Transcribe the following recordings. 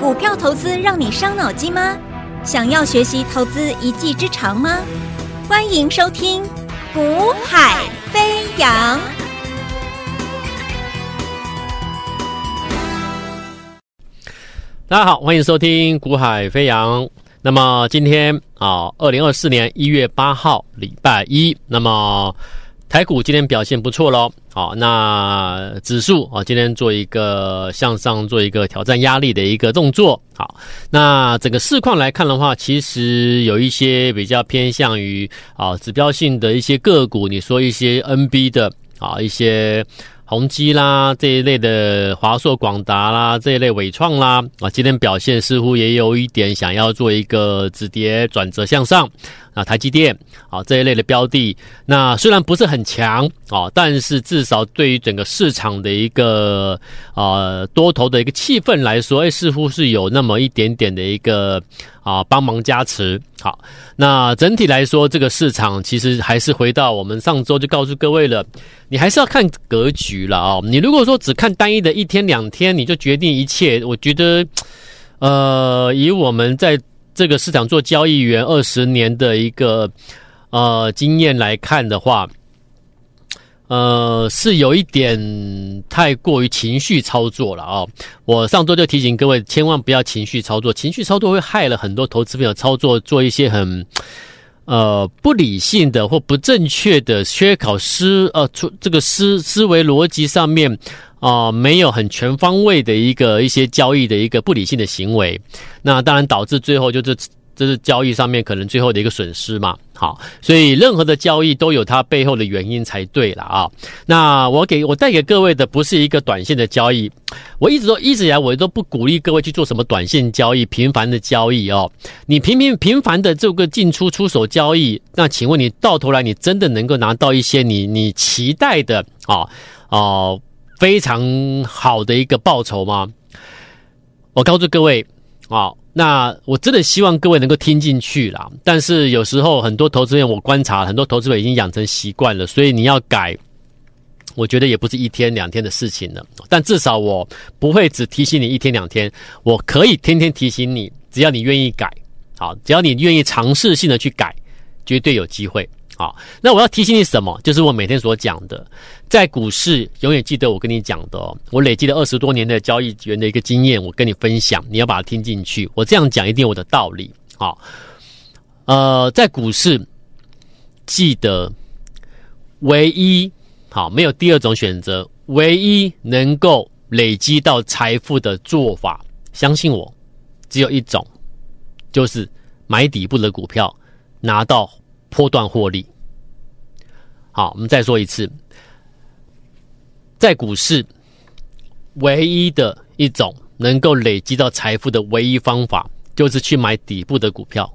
股票投资让你伤脑筋吗？想要学习投资一技之长吗？欢迎收听《股海飞扬》。大家好，欢迎收听《股海飞扬》。那么今天啊，二零二四年一月八号，礼拜一。那么台股今天表现不错喽，好，那指数啊今天做一个向上，做一个挑战压力的一个动作，好，那整个市况来看的话，其实有一些比较偏向于啊指标性的一些个股，你说一些 NB 的啊一些。宏基啦，这一类的华硕、广达啦，这一类纬创啦，啊，今天表现似乎也有一点想要做一个止跌转折向上。啊，台积电啊这一类的标的，那虽然不是很强啊，但是至少对于整个市场的一个呃多头的一个气氛来说，哎，似乎是有那么一点点的一个啊帮忙加持。好，那整体来说，这个市场其实还是回到我们上周就告诉各位了。你还是要看格局了啊！你如果说只看单一的一天两天，你就决定一切，我觉得，呃，以我们在这个市场做交易员二十年的一个呃经验来看的话，呃，是有一点太过于情绪操作了啊！我上周就提醒各位，千万不要情绪操作，情绪操作会害了很多投资朋友操作，做一些很。呃，不理性的或不正确的缺考思呃，出这个思思维逻辑上面啊、没有很全方位的一个一些交易的一个不理性的行为，那当然导致最后就是。这是交易上面可能最后的一个损失嘛？好，所以任何的交易都有它背后的原因才对了啊。那我给我带给各位的不是一个短线的交易，我一直都一直以来我都不鼓励各位去做什么短线交易、频繁的交易哦。你频频频繁的这个进出出手交易，那请问你到头来你真的能够拿到一些你你期待的啊啊非常好的一个报酬吗？我告诉各位啊。那我真的希望各位能够听进去啦，但是有时候很多投资人，我观察很多投资人已经养成习惯了，所以你要改，我觉得也不是一天两天的事情了。但至少我不会只提醒你一天两天，我可以天天提醒你，只要你愿意改，好，只要你愿意尝试性的去改，绝对有机会。好，那我要提醒你什么？就是我每天所讲的，在股市永远记得我跟你讲的。我累积了二十多年的交易员的一个经验，我跟你分享，你要把它听进去。我这样讲一定有我的道理。好，呃，在股市记得唯一好，没有第二种选择，唯一能够累积到财富的做法，相信我，只有一种，就是买底部的股票，拿到。波段获利。好，我们再说一次，在股市唯一的一种能够累积到财富的唯一方法，就是去买底部的股票，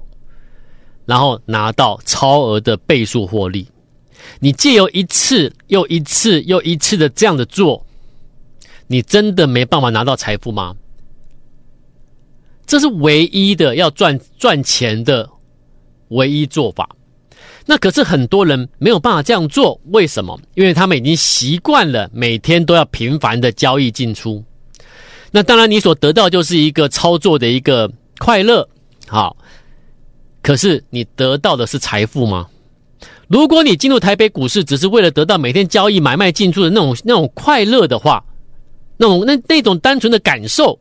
然后拿到超额的倍数获利。你借由一次又一次又一次的这样的做，你真的没办法拿到财富吗？这是唯一的要赚赚钱的唯一做法。那可是很多人没有办法这样做，为什么？因为他们已经习惯了每天都要频繁的交易进出。那当然，你所得到就是一个操作的一个快乐，好。可是你得到的是财富吗？如果你进入台北股市只是为了得到每天交易买卖进出的那种那种快乐的话，那种那那种单纯的感受，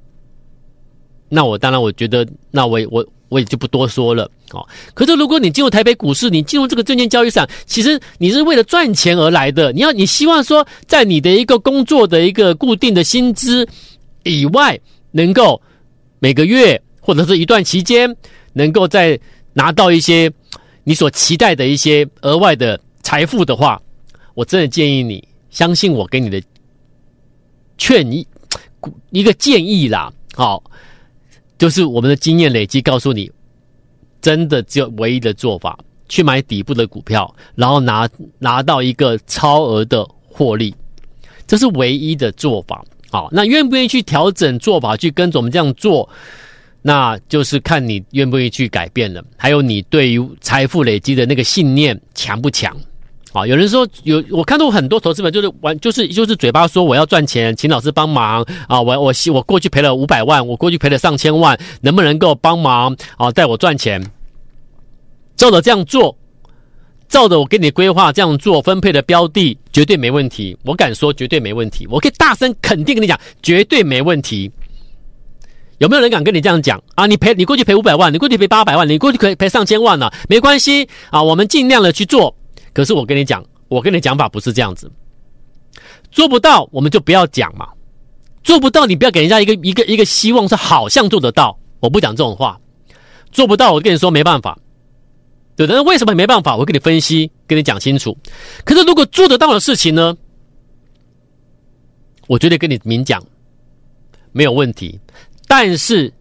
那我当然我觉得，那我我。我也就不多说了哦。可是如果你进入台北股市，你进入这个证券交易市场，其实你是为了赚钱而来的。你要你希望说，在你的一个工作的一个固定的薪资以外，能够每个月或者是一段期间，能够再拿到一些你所期待的一些额外的财富的话，我真的建议你相信我给你的劝一一个建议啦，好。就是我们的经验累积告诉你，真的只有唯一的做法，去买底部的股票，然后拿拿到一个超额的获利，这是唯一的做法。好，那愿不愿意去调整做法，去跟着我们这样做，那就是看你愿不愿意去改变了。还有你对于财富累积的那个信念强不强？啊，有人说有，我看到很多投资者就是玩，就是就是嘴巴说我要赚钱，请老师帮忙啊，我我我过去赔了五百万，我过去赔了上千万，能不能够帮忙啊，带我赚钱？照着这样做，照着我给你规划这样做分配的标的，绝对没问题。我敢说绝对没问题，我可以大声肯定跟你讲，绝对没问题。有没有人敢跟你这样讲啊？你赔你过去赔五百万，你过去赔八百万，你过去可以赔上千万了，没关系啊，我们尽量的去做。可是我跟你讲，我跟你讲法不是这样子，做不到我们就不要讲嘛，做不到你不要给人家一个一个一个希望是好像做得到，我不讲这种话，做不到我跟你说没办法，对的，那为什么没办法？我跟你分析，跟你讲清楚。可是如果做得到的事情呢，我绝对跟你明讲，没有问题，但是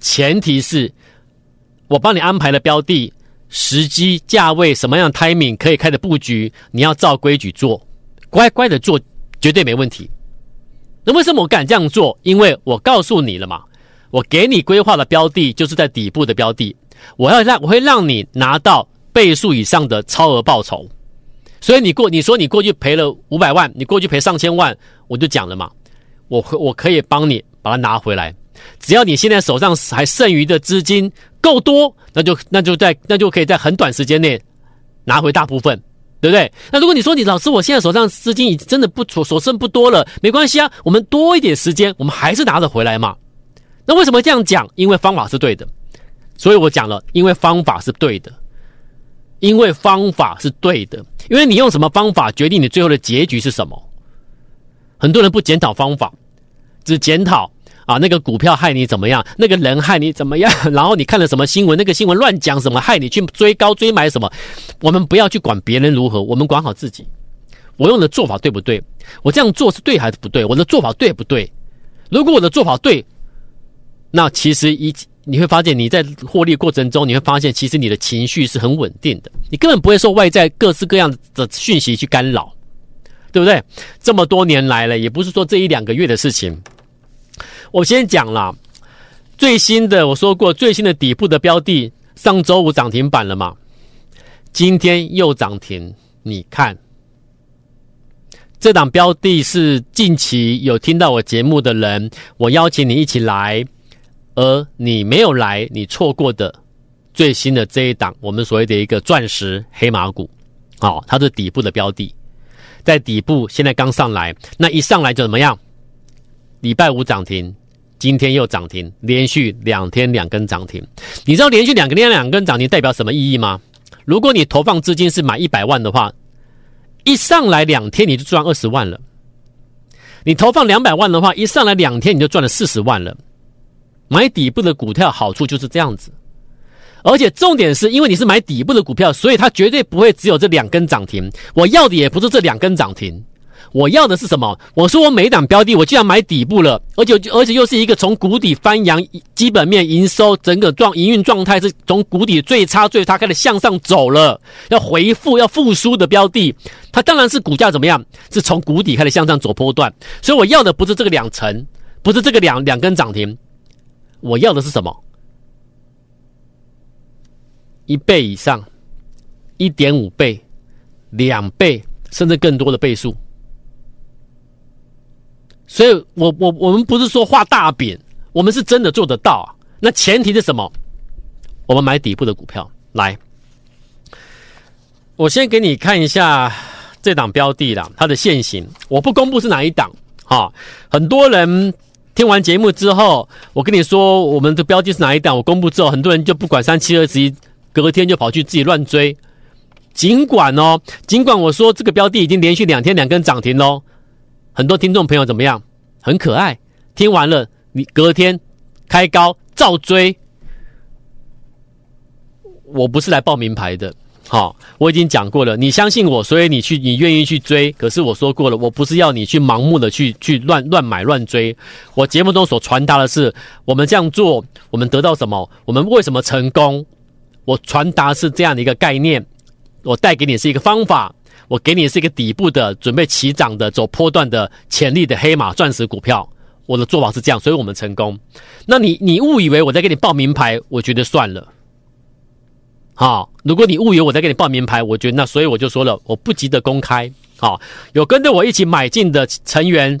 前提是我帮你安排了标的。时机、价位、什么样的 timing 可以开的布局，你要照规矩做，乖乖的做，绝对没问题。那为什么我敢这样做？因为我告诉你了嘛，我给你规划的标的就是在底部的标的，我要让我会让你拿到倍数以上的超额报酬。所以你过你说你过去赔了五百万，你过去赔上千万，我就讲了嘛，我我可以帮你把它拿回来。只要你现在手上还剩余的资金够多，那就那就在那就可以在很短时间内拿回大部分，对不对？那如果你说你老师，我现在手上资金已经真的不所所剩不多了，没关系啊，我们多一点时间，我们还是拿得回来嘛。那为什么这样讲？因为方法是对的，所以我讲了，因为方法是对的，因为方法是对的，因为你用什么方法决定你最后的结局是什么。很多人不检讨方法，只检讨。啊，那个股票害你怎么样？那个人害你怎么样？然后你看了什么新闻？那个新闻乱讲什么？害你去追高追买什么？我们不要去管别人如何，我们管好自己。我用的做法对不对？我这样做是对还是不对？我的做法对不对？如果我的做法对，那其实一你会发现你在获利过程中，你会发现其实你的情绪是很稳定的，你根本不会受外在各式各样的讯息去干扰，对不对？这么多年来了，也不是说这一两个月的事情。我先讲了最新的，我说过最新的底部的标的，上周五涨停板了嘛？今天又涨停，你看这档标的是近期有听到我节目的人，我邀请你一起来，而你没有来，你错过的最新的这一档，我们所谓的一个钻石黑马股，好，它是底部的标的，在底部现在刚上来，那一上来就怎么样？礼拜五涨停，今天又涨停，连续两天两根涨停。你知道连续两天两根涨停代表什么意义吗？如果你投放资金是买一百万的话，一上来两天你就赚二十万了。你投放两百万的话，一上来两天你就赚了四十万了。买底部的股票好处就是这样子，而且重点是因为你是买底部的股票，所以它绝对不会只有这两根涨停。我要的也不是这两根涨停。我要的是什么？我说我每一档标的，我既然买底部了，而且而且又是一个从谷底翻扬，基本面营收整个状营运状态是从谷底最差最差开始向上走了，要回复要复苏的标的，它当然是股价怎么样？是从谷底开始向上走波段。所以我要的不是这个两成，不是这个两两根涨停，我要的是什么？一倍以上，一点五倍，两倍，甚至更多的倍数。所以我，我我们不是说画大饼，我们是真的做得到啊。那前提是什么？我们买底部的股票来。我先给你看一下这档标的啦，它的线型。我不公布是哪一档，哈。很多人听完节目之后，我跟你说我们的标的是哪一档，我公布之后，很多人就不管三七二十一，隔天就跑去自己乱追。尽管哦，尽管我说这个标的已经连续两天两根涨停喽。很多听众朋友怎么样？很可爱。听完了，你隔天开高照追。我不是来报名牌的，好，我已经讲过了。你相信我，所以你去，你愿意去追。可是我说过了，我不是要你去盲目的去去乱乱买乱追。我节目中所传达的是，我们这样做，我们得到什么？我们为什么成功？我传达是这样的一个概念，我带给你是一个方法。我给你是一个底部的准备起涨的走波段的潜力的黑马钻石股票，我的做法是这样，所以我们成功。那你你误以为我在给你报名牌，我觉得算了，好，如果你误以为我在给你报名牌，我觉得那所以我就说了，我不急着公开。好，有跟着我一起买进的成员，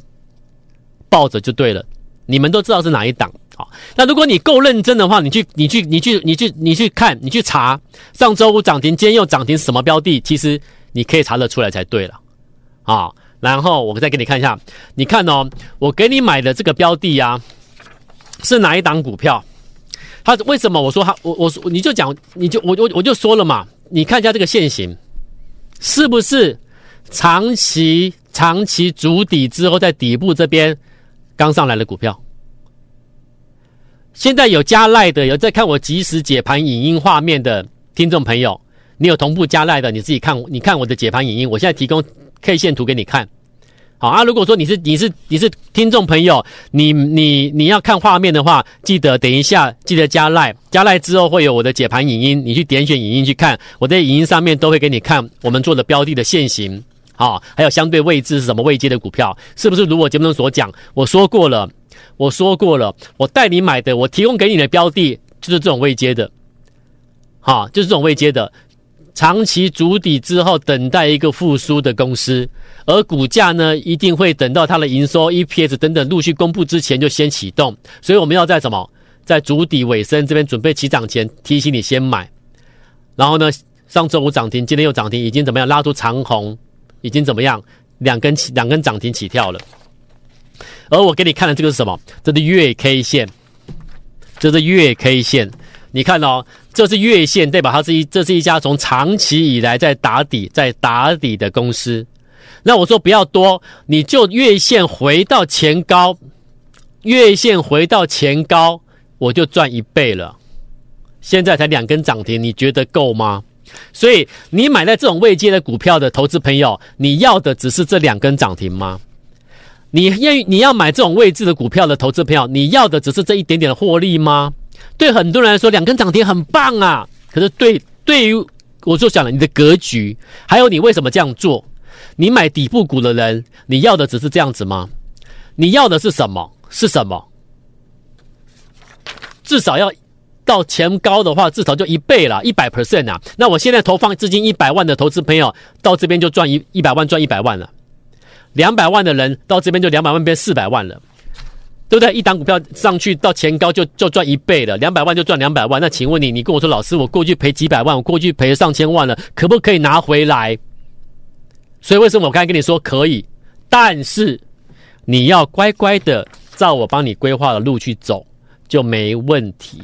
抱着就对了。你们都知道是哪一档。好，那如果你够认真的话，你去你去你去你去你去看，你去查上周五涨停，今天又涨停，什么标的？其实你可以查得出来才对了。啊，然后我再给你看一下，你看哦，我给你买的这个标的啊，是哪一档股票？他为什么我说他我我你就讲你就我我我就说了嘛，你看一下这个线型，是不是长期长期筑底之后在底部这边刚上来的股票？现在有加赖的，有在看我即时解盘影音画面的听众朋友，你有同步加赖的，你自己看，你看我的解盘影音，我现在提供 K 线图给你看。好啊，如果说你是你是你是听众朋友，你你你要看画面的话，记得等一下记得加赖，加赖之后会有我的解盘影音，你去点选影音去看，我在影音上面都会给你看我们做的标的的线型，好，还有相对位置是什么位阶的股票，是不是如我节目中所讲？我说过了，我说过了，我带你买的，我提供给你的标的就是这种位阶的，好，就是这种位阶的。长期筑底之后，等待一个复苏的公司，而股价呢，一定会等到它的营收、EPS 等等陆续公布之前就先启动。所以我们要在什么，在筑底尾声这边准备起涨前提醒你先买。然后呢，上周五涨停，今天又涨停，已经怎么样拉出长红，已经怎么样两根起两根涨停起跳了。而我给你看的这个是什么？这是月 K 线，这是月 K 线。你看哦，这是月线，对吧它是一，这是一家从长期以来在打底、在打底的公司。那我说不要多，你就月线回到前高，月线回到前高，我就赚一倍了。现在才两根涨停，你觉得够吗？所以你买在这种位阶的股票的投资朋友，你要的只是这两根涨停吗？你愿你要买这种位置的股票的投资朋友，你要的只是这一点点的获利吗？对很多人来说，两根涨停很棒啊。可是对对于我就想了，你的格局，还有你为什么这样做？你买底部股的人，你要的只是这样子吗？你要的是什么？是什么？至少要到前高的话，至少就一倍了，一百 percent 啊。那我现在投放资金一百万的投资朋友，到这边就赚一一百万，赚一百万了。两百万的人到这边就两百万变四百万了。对不对？一档股票上去到前高就就赚一倍了，两百万就赚两百万。那请问你，你跟我说，老师，我过去赔几百万，我过去赔上千万了，可不可以拿回来？所以为什么我刚才跟你说可以？但是你要乖乖的照我帮你规划的路去走，就没问题。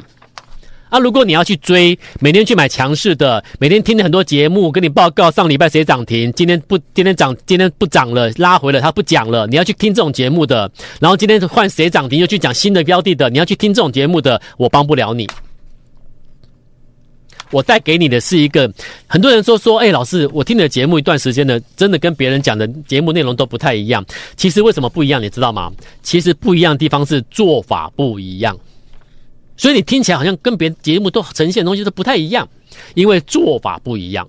啊，如果你要去追，每天去买强势的，每天听了很多节目，跟你报告上礼拜谁涨停，今天不，今天涨，今天不涨了，拉回了，他不讲了，你要去听这种节目的，然后今天换谁涨停，又去讲新的标的的，你要去听这种节目的，我帮不了你。我带给你的是一个，很多人说说，哎，老师，我听你的节目一段时间了，真的跟别人讲的节目内容都不太一样。其实为什么不一样，你知道吗？其实不一样的地方是做法不一样。所以你听起来好像跟别的节目都呈现的东西都不太一样，因为做法不一样，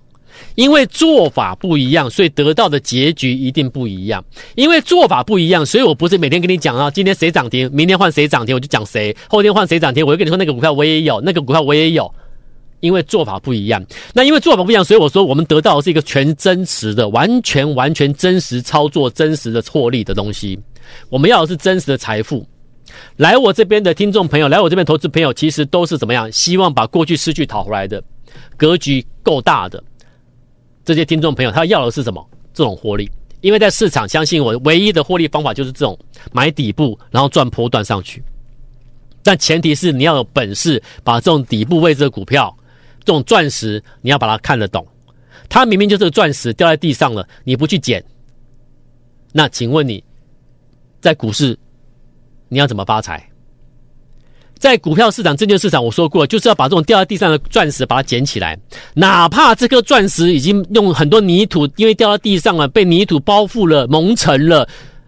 因为做法不一样，所以得到的结局一定不一样。因为做法不一样，所以我不是每天跟你讲啊，今天谁涨停，明天换谁涨停，我就讲谁；后天换谁涨停，我就跟你说那个股票我也有，那个股票我也有。因为做法不一样，那因为做法不一样，所以我说我们得到的是一个全真实的、完全完全真实操作、真实的获利的东西。我们要的是真实的财富。来我这边的听众朋友，来我这边投资朋友，其实都是怎么样？希望把过去失去讨回来的，格局够大的这些听众朋友，他要的是什么？这种获利。因为在市场，相信我，唯一的获利方法就是这种买底部，然后赚波段上去。但前提是你要有本事，把这种底部位置的股票，这种钻石，你要把它看得懂。它明明就是个钻石掉在地上了，你不去捡，那请问你在股市？你要怎么发财？在股票市场、证券市场，我说过，就是要把这种掉在地上的钻石把它捡起来，哪怕这颗钻石已经用很多泥土，因为掉到地上了，被泥土包覆了、蒙尘了，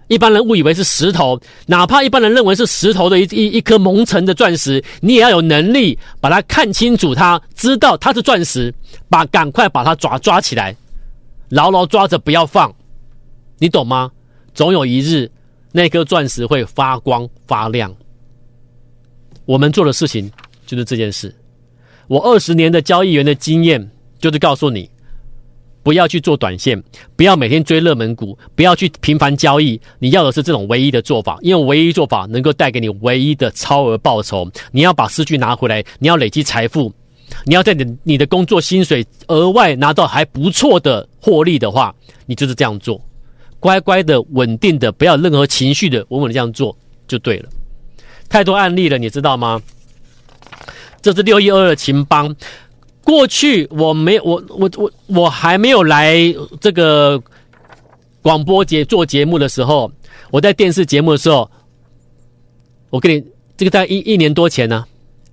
一般人误以为是石头，哪怕一般人认为是石头的一一一颗蒙尘的钻石，你也要有能力把它看清楚，它知道它是钻石，把赶快把它抓抓起来，牢牢抓着不要放，你懂吗？总有一日。那颗钻石会发光发亮。我们做的事情就是这件事。我二十年的交易员的经验，就是告诉你，不要去做短线，不要每天追热门股，不要去频繁交易。你要的是这种唯一的做法，因为唯一做法能够带给你唯一的超额报酬。你要把失去拿回来，你要累积财富，你要在你你的工作薪水额外拿到还不错的获利的话，你就是这样做，乖乖的、稳定的，不要任何情绪的，稳稳的这样做就对了。太多案例了，你知道吗？这是六一二的勤邦。过去我没我我我我还没有来这个广播节做节目的时候，我在电视节目的时候，我跟你这个在一一年多前呢、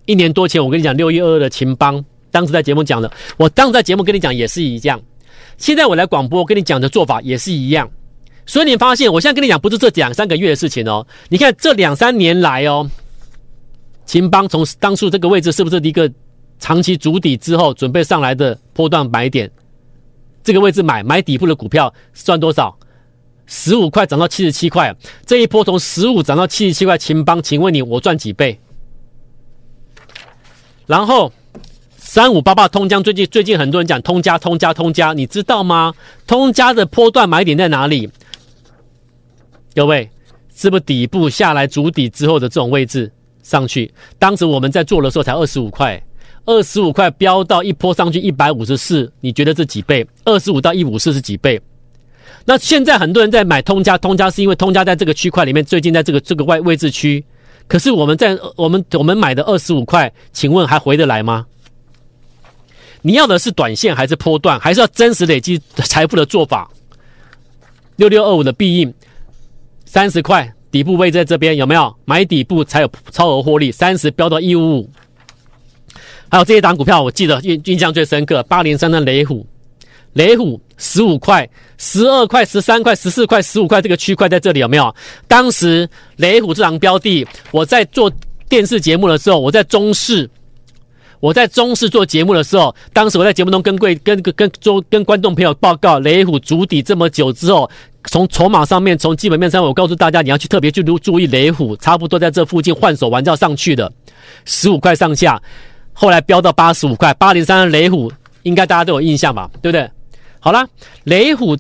一年多前我跟你讲六一二的勤邦，当时在节目讲的，我当时在节目跟你讲也是一样。现在我来广播，跟你讲的做法也是一样。所以你发现，我现在跟你讲不是这两三个月的事情哦，你看这两三年来哦。秦邦从当初这个位置是不是一个长期筑底之后准备上来的波段买点？这个位置买买底部的股票赚多少？十五块涨到七十七块，这一波从十五涨到七十七块，秦邦，请问你我赚几倍？然后三五八八通江，最近最近很多人讲通家通家通家，你知道吗？通家的波段买点在哪里？各位，是不是底部下来筑底之后的这种位置？上去，当时我们在做的时候才二十五块，二十五块飙到一波上去一百五十四，你觉得这几倍？二十五到一五四是几倍？那现在很多人在买通家，通家是因为通家在这个区块里面，最近在这个这个外位置区，可是我们在我们我们买的二十五块，请问还回得来吗？你要的是短线还是波段，还是要真实累积财富的做法？六六二五的必应三十块。底部位在这边有没有买底部才有超额获利？三十飙到一五五，还有这一档股票，我记得印印象最深刻，八零三的雷虎，雷虎十五块、十二块、十三块、十四块、十五块这个区块在这里有没有？当时雷虎这档标的，我在做电视节目的时候，我在中视，我在中视做节目的时候，当时我在节目中跟贵跟跟跟周跟观众朋友报告，雷虎筑底这么久之后。从筹码上面，从基本面上，我告诉大家，你要去特别去注注意雷虎，差不多在这附近换手完就要上去的，十五块上下，后来飙到八十五块，八零三的雷虎，应该大家都有印象吧？对不对？好啦，雷虎，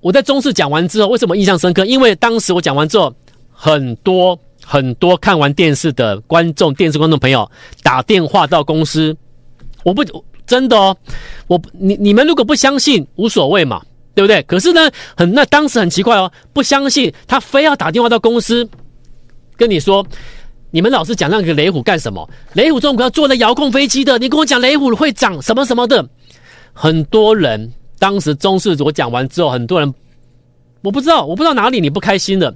我在中视讲完之后，为什么印象深刻？因为当时我讲完之后，很多很多看完电视的观众，电视观众朋友打电话到公司，我不真的哦，我你你们如果不相信，无所谓嘛。对不对？可是呢，很那当时很奇怪哦，不相信他非要打电话到公司跟你说，你们老是讲那个雷虎干什么？雷虎这种股票做的遥控飞机的，你跟我讲雷虎会涨什么什么的。很多人当时中视我讲完之后，很多人我不知道，我不知道哪里你不开心的，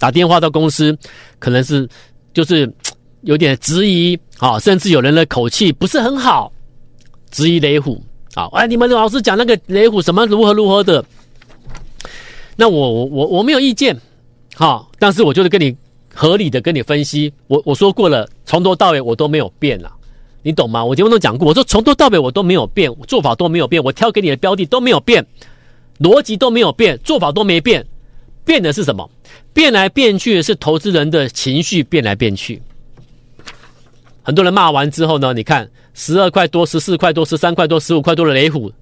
打电话到公司，可能是就是有点质疑啊，甚至有人的口气不是很好，质疑雷虎。好，哎，你们老是讲那个雷虎什么如何如何的，那我我我我没有意见，好，但是我就是跟你合理的跟你分析，我我说过了，从头到尾我都没有变了，你懂吗？我节目中讲过，我说从头到尾我都没有变，做法都没有变，我挑给你的标的都没有变，逻辑都没有变，做法都没变，变的是什么？变来变去的是投资人的情绪变来变去。很多人骂完之后呢，你看十二块多、十四块多、十三块多、十五块多的雷虎，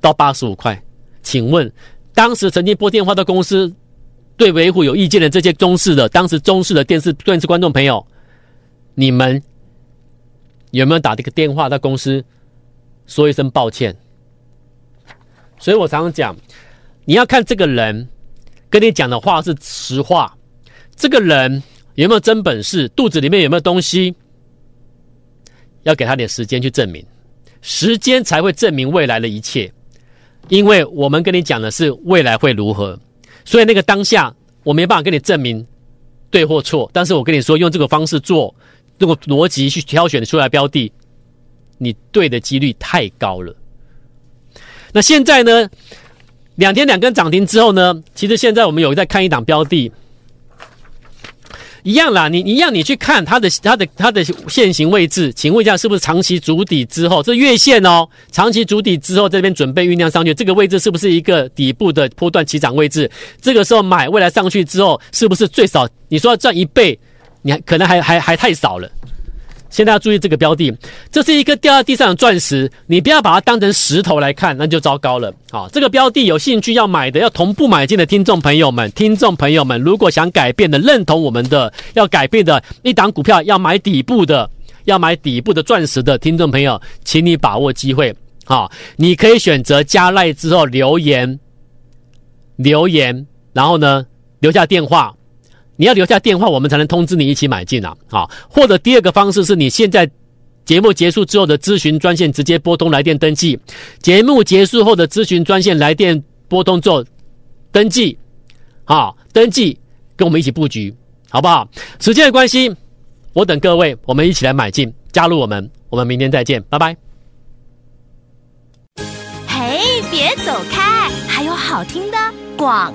到八十五块。请问，当时曾经拨电话到公司对维虎有意见的这些中视的，当时中视的电视电视观众朋友，你们有没有打这个电话到公司说一声抱歉？所以我常常讲，你要看这个人跟你讲的话是实话，这个人。有没有真本事？肚子里面有没有东西？要给他点时间去证明，时间才会证明未来的一切。因为我们跟你讲的是未来会如何，所以那个当下我没办法跟你证明对或错。但是我跟你说，用这个方式做，这个逻辑去挑选出来标的，你对的几率太高了。那现在呢？两天两根涨停之后呢？其实现在我们有在看一档标的。一样啦，你一样，你去看它的它的它的线型位置，请问一下，是不是长期筑底之后，这月线哦，长期筑底之后，这边准备酝酿上去，这个位置是不是一个底部的波段起涨位置？这个时候买，未来上去之后，是不是最少你说要赚一倍，你还可能还还还太少了。现在要注意这个标的，这是一个掉在地上的钻石，你不要把它当成石头来看，那就糟糕了。好，这个标的有兴趣要买的，要同步买进的听众朋友们，听众朋友们，如果想改变的，认同我们的，要改变的一档股票，要买底部的，要买底部的钻石的听众朋友，请你把握机会。好，你可以选择加赖之后留言，留言，然后呢，留下电话。你要留下电话，我们才能通知你一起买进啊！好，或者第二个方式是你现在节目结束之后的咨询专线直接拨通来电登记，节目结束后的咨询专线来电拨通之后登记，好，登记跟我们一起布局，好不好？时间的关系，我等各位，我们一起来买进，加入我们，我们明天再见，拜拜。嘿，别走开，还有好听的广。